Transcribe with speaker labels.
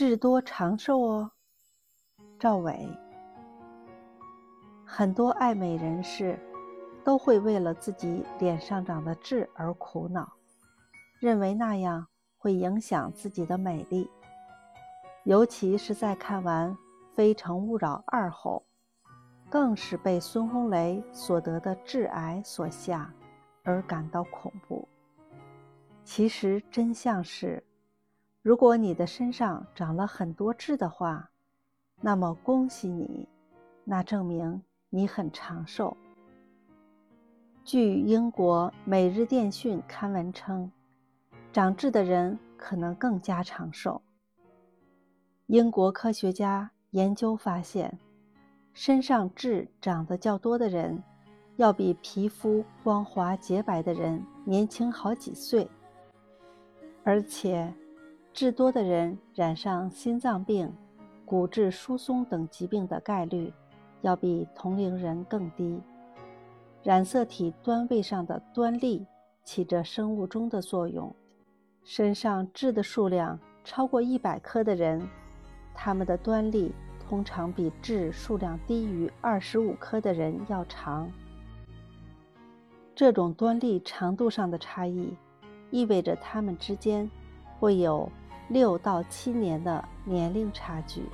Speaker 1: 痣多长寿哦。赵伟，很多爱美人士都会为了自己脸上长的痣而苦恼，认为那样会影响自己的美丽。尤其是在看完《非诚勿扰二》后，更是被孙红雷所得的致癌所吓，而感到恐怖。其实真相是，如果你的身上长了很多痣的话，那么恭喜你，那证明你很长寿。据英国《每日电讯》刊文称，长痣的人可能更加长寿。英国科学家研究发现，身上痣长得较多的人，要比皮肤光滑洁白的人年轻好几岁。而且，痣多的人染上心脏病、骨质疏松等疾病的概率，要比同龄人更低。染色体端位上的端粒起着生物钟的作用，身上痣的数量超过一百颗的人，他们的端粒通常比痣数量低于二十五颗的人要长。这种端粒长度上的差异。意味着他们之间会有六到七年的年龄差距。